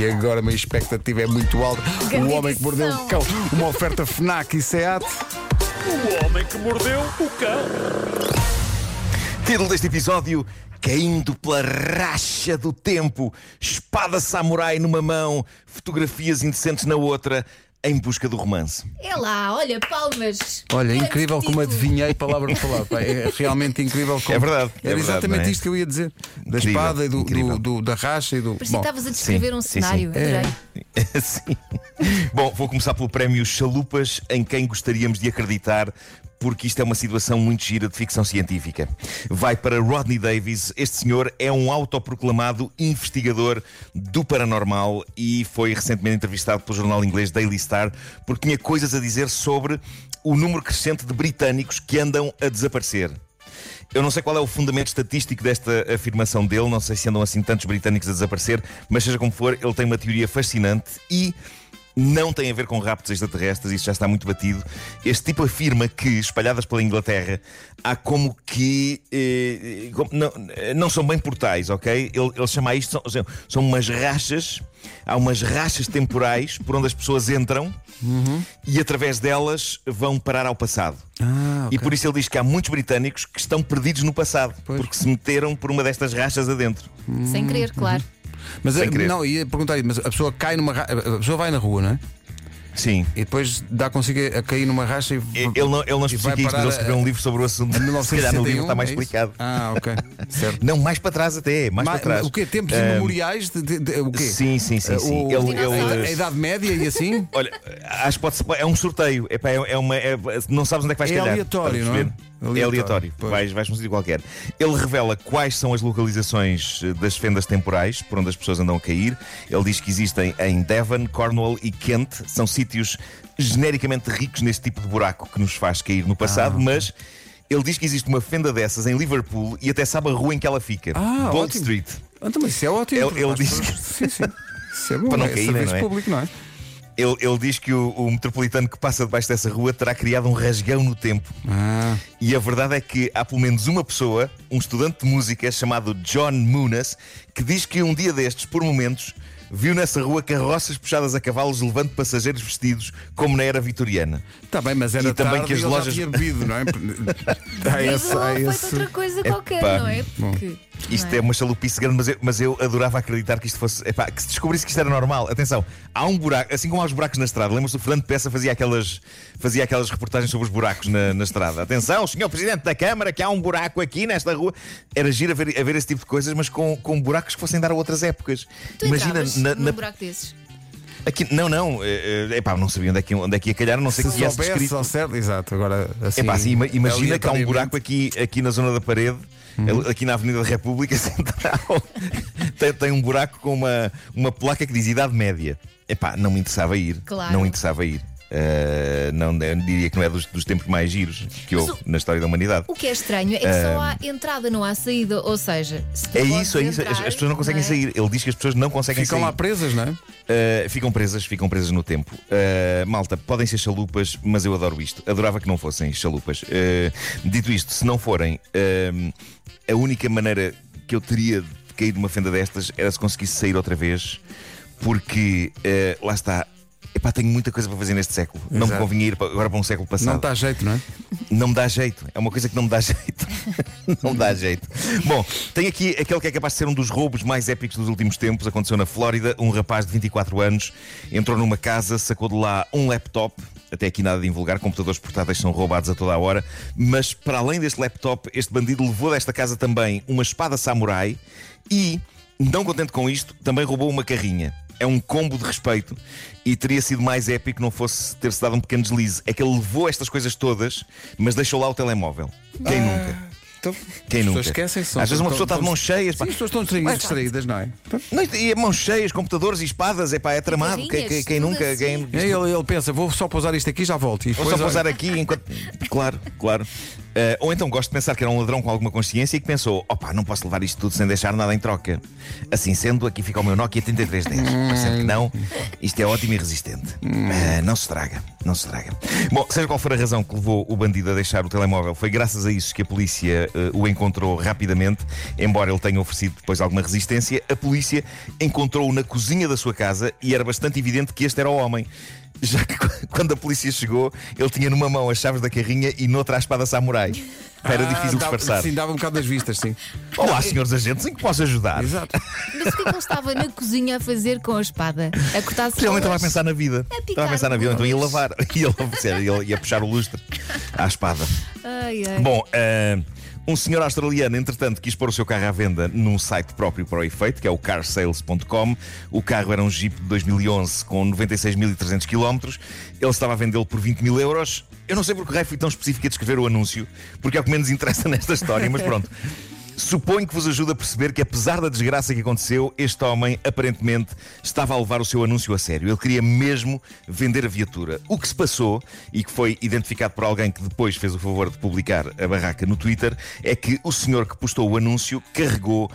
E agora a minha expectativa é muito alta. Grande o homem que mordeu o cão. Uma oferta FNAC e SEAT. O homem que mordeu o cão. Título deste episódio: Caindo pela racha do tempo, espada samurai numa mão, fotografias indecentes na outra, em busca do romance. É lá, olha, palmas. Olha, Grande incrível como adivinhei palavra por palavra. Pá, É realmente incrível como. É verdade, é Era verdade, exatamente é? isto que eu ia dizer. Da Incrível, espada e do, do- do- da racha e do. Parecia Bom, que estavas a descrever um sim, sim. cenário. É. Sim. Bom, vou começar pelo prémio Chalupas, em quem gostaríamos de acreditar. Porque isto é uma situação muito gira de ficção científica. Vai para Rodney Davis. Este senhor é um autoproclamado investigador do paranormal e foi recentemente entrevistado pelo jornal inglês Daily Star porque tinha coisas a dizer sobre o número crescente de britânicos que andam a desaparecer. Eu não sei qual é o fundamento estatístico desta afirmação dele, não sei se andam assim tantos britânicos a desaparecer, mas seja como for, ele tem uma teoria fascinante e não tem a ver com raptos extraterrestres, isso já está muito batido. Este tipo afirma que, espalhadas pela Inglaterra, há como que. eh, como- não, eh, não são bem portais, ok? Ele, ele chama isto, são, são umas rachas, há umas rachas temporais por onde as pessoas entram e através delas vão parar ao passado. Ah, E ok. por isso ele diz que há muutos britânicos que estão perdidos no passado, Pois. porque se meteram por uma destas rachas adentro. Sem querer, claro. Mas Sem eh, querer. não, ia perguntar mas a pessoa cai numa ra- A pessoa vai na rua, não é? Sim. E depois dá consigo a cair numa racha e. Ele não, ele não e vai especifica isto, mas ele a- escreveu um livro sobre o assunto. a Se calhar no livro 1961, está mais é isso? explicado. Ah, ok. Certo. Não, mais para trás até, mais Ma- para trás. O quê? Tempos Ah, imemoriais? De, de- de- o quê? Sim, sim, sim. Eh, sim. o- Ele- a- ele- a Idade Média e assim? Olha, acho que pode ser. É um sorteio. Epá, É, é uma, é- não sabes onde é que vais É calhar. aleatório, estás a não é? perceber? Aleatório, É aleatório. pois. Vais, vais sítio qualquer. Ele revela quais são as localizações eh, das fendas temporais por onde as pessoas andam a cair. Ele diz que existem em Devon, Cornwall e Kent. São sítios genericamente ricos neste tipo de buraco que nos faz cair no passado, Ah, mas. Ele diz que existe uma fenda dessas em Liverpool e até sabe a rua em que ela fica. Ah, Bold ótimo. Street. Então, mas isso é ótimo. Ele- ele diz pessoas- Sim, sim. Isso é bom. Para não é cair, serviço não é? público, não é? Ele, ele diz que o, o metropolitano que passa debaixo dessa rua terá criado um rasgão no tempo. Ah, E a verdade é que há pelo menos uma pessoa, um estudante de música chamado John Munas, que diz que um dia destes, por momentos, viu nessa rua carroças puxadas a cavalos levando passageiros vestidos como na era vitoriana. está bem, mas era E também tarde que as ele já lojas- tinha bebido, não é? Há Mas esse, há esse... outra coisa qualquer, não é? Porque, Isto não é uma chalupice grande, mas eu, mas eu adorava acreditar que isto fosse. epá, que se descobrisse que isto era normal. Atenção, há um buraco, assim como há os buracos na estrada. Lembras-te do Fernando Peça fazia aquelas, fazia aquelas reportagens sobre os buracos na, na estrada. Atenção, senhor Presidente da Câmara, que há um buraco aqui nesta rua. Era giro a ver, a ver esse tipo de coisas, mas com, com buracos que fossem dar a outras épocas. Tu Imagina na, num na- buraco desses. Aqui, não, não, eh, eh, epá, não sabia onde é que, onde é que ia calhar, não sei Se que viesse soubesse descrito. ao certo, exato. Agora, assim, Epá, assim, ima- imagina que há um buraco aqui, aqui na zona da parede, aqui na Avenida da República Central, tem, tem um buraco com uma, uma placa que diz Idade Média. Epá, não me interessava ir. Claro. Não me interessava ir. Uh, não, eu diria que não é dos, dos tempos mais giros que Mas houve o- na história da humanidade. O que é estranho é que só há entrada, não há saída. Ou seja, se É isso, é isso. As, entrar, as pessoas não conseguem é? sair. Ele diz que as pessoas não conseguem Ficam sair. lá presas, não é? Uh, ficam presas, ficam presas no tempo. Uh, malta, podem ser chalupas, mas eu adoro isto. Adorava que não fossem chalupas. Uh, dito isto, se não forem, uh, a única maneira que eu teria de cair numa fenda destas era se conseguisse sair outra vez, porque uh, lá está. Epá, tenho muita coisa para fazer neste século. Não me Exato. convinha ir agora para um século passado. Não a jeito, não é? Não me dá jeito. É uma coisa que não me dá jeito. não me dá jeito. Bom, tem aqui aquele que é capaz de ser um dos roubos mais épicos dos últimos tempos. Aconteceu na Flórida. Um rapaz de 24 anos entrou numa casa, sacou de lá um laptop. Até aqui nada de invulgar, computadores portáteis são roubados a toda a hora. Mas para além deste laptop, este bandido levou desta casa também uma espada samurai e, não contente com isto, também roubou uma carrinha. É um combo de respeito e teria sido mais épico não fosse ter-se dado um pequeno deslize. É que ele levou estas coisas todas, mas deixou lá o telemóvel. Quem nunca? Então, Quem as nunca? pessoas esquecem-se. Às vezes uma pessoa está de mãos cheias. pá. Sim, as pessoas estão distraídas, distraídas, não é? Não, e mãos cheias, computadores e espadas, é pá, é tramado. Quem, quem- quem tudo nunca? assim. Quem... E aí ele, ele pensa, vou só pousar isto aqui e já volto. E Vou depois, só olha, pousar aqui enquanto. Claro, claro. Uh, ou então gosto de pensar que era um ladrão com alguma consciência e que pensou: opá, não posso levar isto tudo sem deixar nada em troca. Assim sendo, aqui fica o meu Nokia 3310. Parecendo que não, isto é ótimo e resistente. Uh, não se estraga, não se estraga. Bom, seja qual for a razão que levou o bandido a deixar o telemóvel, foi graças a isso que a polícia uh, o encontrou rapidamente, embora ele tenha oferecido depois alguma resistência. A polícia encontrou-o na cozinha da sua casa e era bastante evidente que este era o homem já que quando a polícia chegou, ele tinha numa mão as chaves da carrinha e noutra a espada samurai. Era Ah, difícil dava- disfarçar. Sim, dava um bocado das vistas, sim. Olá, senhores agentes, em que posso ajudar? Exato. Mas o que é que ele estava na cozinha a fazer com a espada? A cortar Ele estava a pensar na vida. A Estava a pensar na vida, então ia lavar. Ia, lavar, ia, ia puxar o lustre à espada. Ai, ai. Bom, ah, um senhor australiano, entretanto, quis pôr o seu carro à venda num site próprio para o efeito, que é o carsales.com. O carro era um Jeep de 2011 com 96.300 km. Ele estava a vendê-lo por 20 mil euros. Eu não sei porque o raio fui tão específico a descrever o anúncio, porque é o que menos interessa nesta história, mas pronto. Suponho que vos ajuda a perceber que, apesar da desgraça que aconteceu, este homem aparentemente estava a levar o seu anúncio a sério. Ele queria mesmo vender a viatura. O que se passou, e que foi identificado por alguém que depois fez o favor de publicar a barraca no Twitter, é que o senhor que postou o anúncio carregou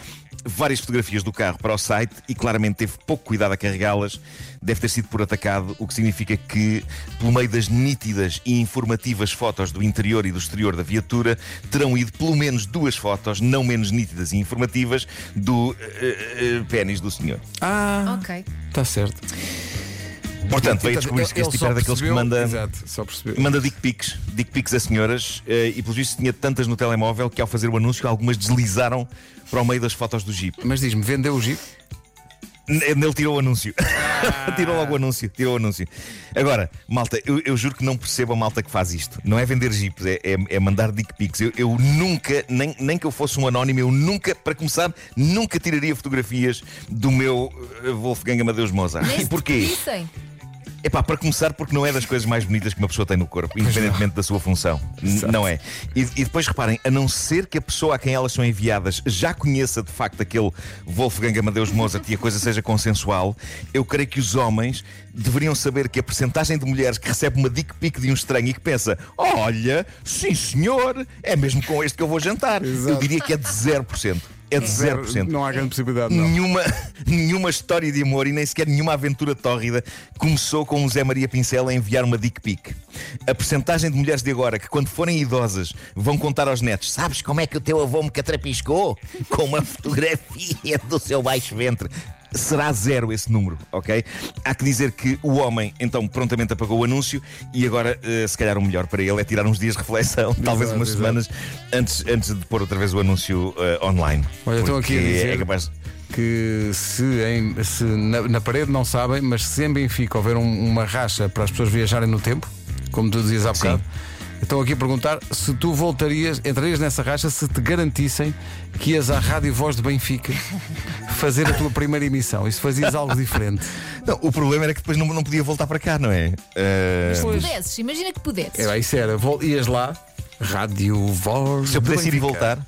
várias fotografias do carro para o site e claramente teve pouco cuidado a carregá-las. Deve ter sido por atacado, o que significa que, pelo meio das nítidas e informativas fotos do interior e do exterior da viatura, terão ido pelo menos duas fotos, não menos nítidas e informativas, do eh, eh, pênis do senhor. Ah, Ok. está certo. Portanto, veio descobrir-se que este tipo era daqueles que manda. Exato. Manda dick pics, dick pics a senhoras eh, e pelos vistos tinha tantas no telemóvel que ao fazer o anúncio algumas deslizaram para o meio das fotos do Jeep. Mas diz-me, vendeu o Jeep? Ele tirou o anúncio. tirou logo o anúncio. Tirou o anúncio. Agora, malta, eu, eu juro que não percebo a malta que faz isto. Não é vender jeeps, é, é- é mandar dick pics. Eu, eu nunca, nem, nem que eu fosse um anónimo, eu nunca, para começar, nunca tiraria fotografias do meu eh, Wolfgang Amadeus Mozart. Nem E porquê? É pá, para começar, porque não é das coisas mais bonitas que uma pessoa tem no corpo, independentemente da sua função. N- Não é. E, e depois reparem, a não ser que a pessoa a quem elas são enviadas já conheça de facto aquele Wolfgang Amadeus Mozart e a coisa seja consensual, eu creio que os homens deveriam saber que a percentagem de mulheres que recebe uma dick pic de um estranho e que pensa: olha, sim senhor, é mesmo com este que eu vou jantar. Eu diria que é de 0%. É de 0%. Não há grande possibilidade, não. Nenhuma, nenhuma história de amor e nem sequer nenhuma aventura tórrida começou com o Zé Maria Pincel a enviar uma dick pic. A percentagem de mulheres de agora que, quando forem idosas, vão contar aos netos: Sabes como é que o teu avô me catrapiscou? Com uma fotografia do seu baixo ventre. Será zero esse número, ok? Há que dizer que o homem então prontamente apagou o anúncio e agora, eh, se calhar, o melhor para ele é tirar uns dias de reflexão, talvez umas exato. semanas, antes, antes de pôr outra vez o anúncio eh, online. Olha, estão aqui a Porque dizer- é capaz. Que se, em- se na, na parede não sabem, mas se em Benfica houver um- uma racha para as pessoas viajarem no tempo, como tu dizias há bocado, estão aqui a perguntar se tu voltarias, entrarias nessa racha se te garantissem que ias à Rádio Voz de Benfica fazer a tua primeira emissão e se fazias algo diferente. Não, o problema era que depois não, não podia voltar para cá, não é? Eh, Se Pois. pudesses, imagina que pudesses. É, isso era, ias lá, Rádio Voz. se eu de pudesse ir e voltar.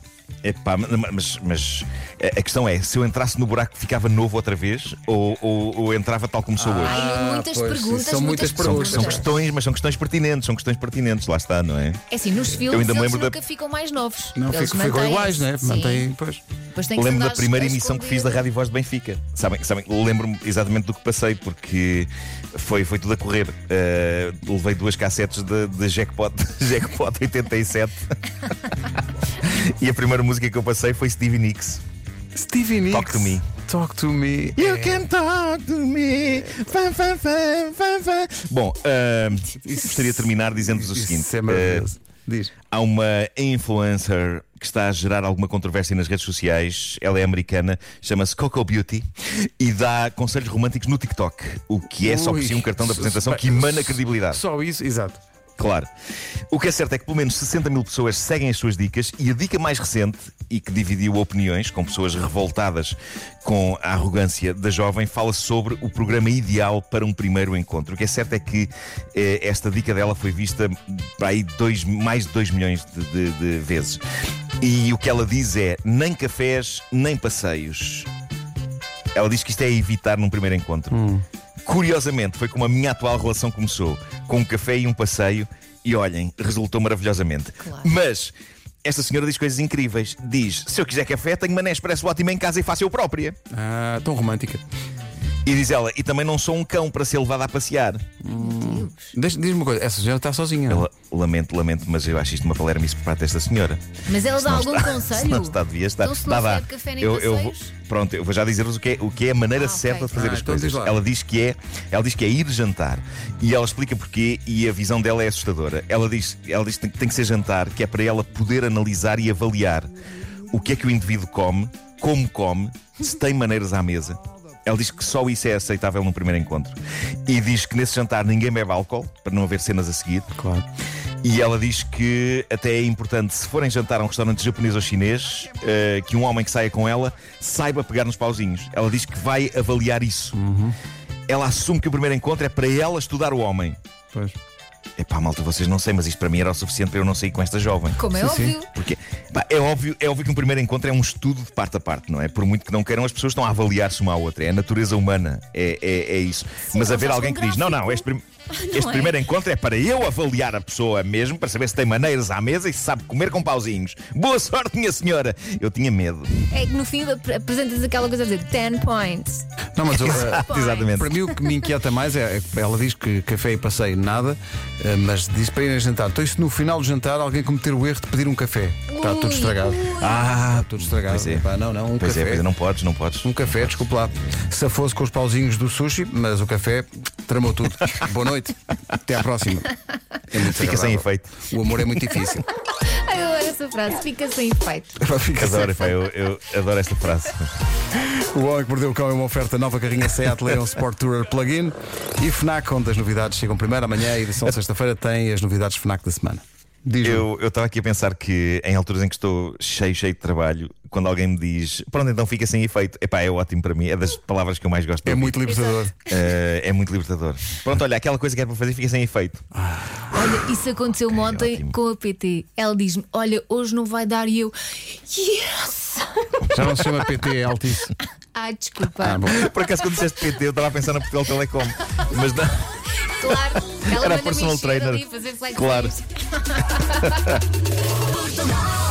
Epá, mas, mas a questão é: se eu entrasse no buraco, ficava novo outra vez ou, ou- ou entrava tal como sou hoje? Ai, muitas pois, perguntas, são muitas muitas São, perguntas. são questões, mas são questões pertinentes, são questões pertinentes, lá está, não é? É assim, nos filmes Eu ainda eles lembro da- nunca ficam mais novos. Não, Eles ficam, ficam iguais, não é? Mantém, pois. Depois tem que se Lembro da primeira emissão que fiz da esconder. Rádio Voz de Benfica. Sabem, sabem lembro-me exatamente do que passei, porque foi, foi tudo a correr. Eh, levei duas cassetes de, de Jackpot, Jackpot 87. e a primeira música que eu passei foi Stevie Nicks. Stevie Nicks. Talk to me. Talk to me. You can talk to me. Fã, fã, fã, fã, fã. Bom, ah, gostaria de terminar dizendo-vos o seguinte: Isso é maravilhoso. Diz. há uma influencer que está a gerar alguma controvérsia nas redes sociais. Ela é americana, chama-se Coco Beauty e dá conselhos românticos no TikTok, o que é só por si um cartão de apresentação que emana credibilidade. Só isso, exato. Claro. O que é certo é que pelo menos 60 mil pessoas seguem as suas dicas e a dica mais recente, e que dividiu opiniões com pessoas revoltadas com a arrogância da jovem, fala sobre o programa ideal para um primeiro encontro. O que é certo é que eh, esta dica dela foi vista para aí dois, mais de 2 milhões de, de- de vezes. E o que ela diz é: nem cafés, nem passeios. Ela diz que isto é evitar num primeiro encontro. Curiosamente, foi como a minha atual relação começou, com um café e um passeio, E olhem, resultou maravilhosamente. Claro. Mas esta senhora diz coisas incríveis. Diz: se eu quiser café, tenho uma Nespresso ótima em casa e faço eu própria. Ah, tão romântica. E diz ela: e também não sou um cão para ser levado a passear. Deixa- Diz-me uma coisa, essa senhora está sozinha. Eu lamento, lamento, mas eu acho isto uma palermice por parte desta senhora. Mas ela dá não algum está- conselho? Se não está, devia estar. Então, se não Dá, se dá. café nem eu, eu vou? Pronto, eu vou já dizer-vos o que, é, o que é a maneira Ah, certa de fazer Ah, as então coisas. diz. Ela diz que é, ela diz que é ir jantar e ela explica porquê e a visão dela é assustadora. Ela diz, ela diz que tem- tem que ser jantar, que é para ela poder analisar e avaliar o que é que o indivíduo come, como come, se tem maneiras à mesa. Ela diz que só isso é aceitável num primeiro encontro. E diz que nesse jantar ninguém bebe álcool, para não haver cenas a seguir. Claro. E ela diz que até é importante, se forem jantar a um restaurante japonês ou chinês, eh, que um homem que saia com ela saiba pegar nos pauzinhos. Ela diz que vai avaliar isso. Ela assume que o primeiro encontro é para ela estudar o homem. Pois. Epá, malta, vocês não sei, mas isto para mim era o suficiente para eu não sair com esta jovem. Como é Sim, sim. óbvio. Porque pá, é, óbvio, é óbvio que um primeiro encontro é um estudo de parte a parte, não é? Por muito que não queiram, as pessoas estão a avaliar-se uma à outra. É a natureza humana, é, é, é isso. Mas não haver alguém um que diz: não, não, este, prim- este é? primeiro encontro é para eu avaliar a pessoa mesmo, para saber se tem maneiras à mesa e se sabe comer com pauzinhos. Boa sorte, minha senhora! Eu tinha medo. É que no fim ap- apresentas aquela coisa a dizer 10 points. Não, mas eu, eh, Exatamente. para mim o que me inquieta mais é, é que ela diz que café e passeio nada, eh, mas diz para irem jantar. Então, e se no final do jantar alguém cometer o erro de pedir um café? Está tudo estragado. Ah, Está tudo estragado. Pois é. Epá, não, não, um Pois é, café. pois é, não podes, não podes. Um café, desculpe lá. Se fosse com os pauzinhos do sushi, mas o café tramou tudo. Boa noite. Até à próxima. É muito Fica sem efeito. O amor é muito difícil. Ai, eu adoro essa frase, fica sem efeito. Fica sem Adoro, pá, eu, eu adoro esta frase. O Homem que Mordeu o Cão é uma oferta nova carrinha Seat Leon Sport Tourer Plug-in e FNAC, onde as novidades chegam primeiro. Amanhã, a edição de sexta-feira, tem as novidades FNAC da semana. Diz-me. Eu estava aqui a pensar que em alturas em que estou cheio, cheio de trabalho, quando alguém me diz pronto, então fica sem efeito, epá, é ótimo para mim, é das palavras que eu mais gosto de É ouvir. muito libertador. Eh, é muito libertador. Pronto, olha, aquela coisa que é para fazer fica sem efeito. Olha, isso aconteceu ontem ótimo. com a PT. Ela diz-me: Olha, hoje não vai dar e eu. Yes! Já não se chama PT, é Altice. Ai, desculpa. Ah. Por acaso, quando disseste PT, eu estava a pensar na Portugal Telecom. Mas não. Claro, ela Era personal trainer. ali, fazer flexões. Claro.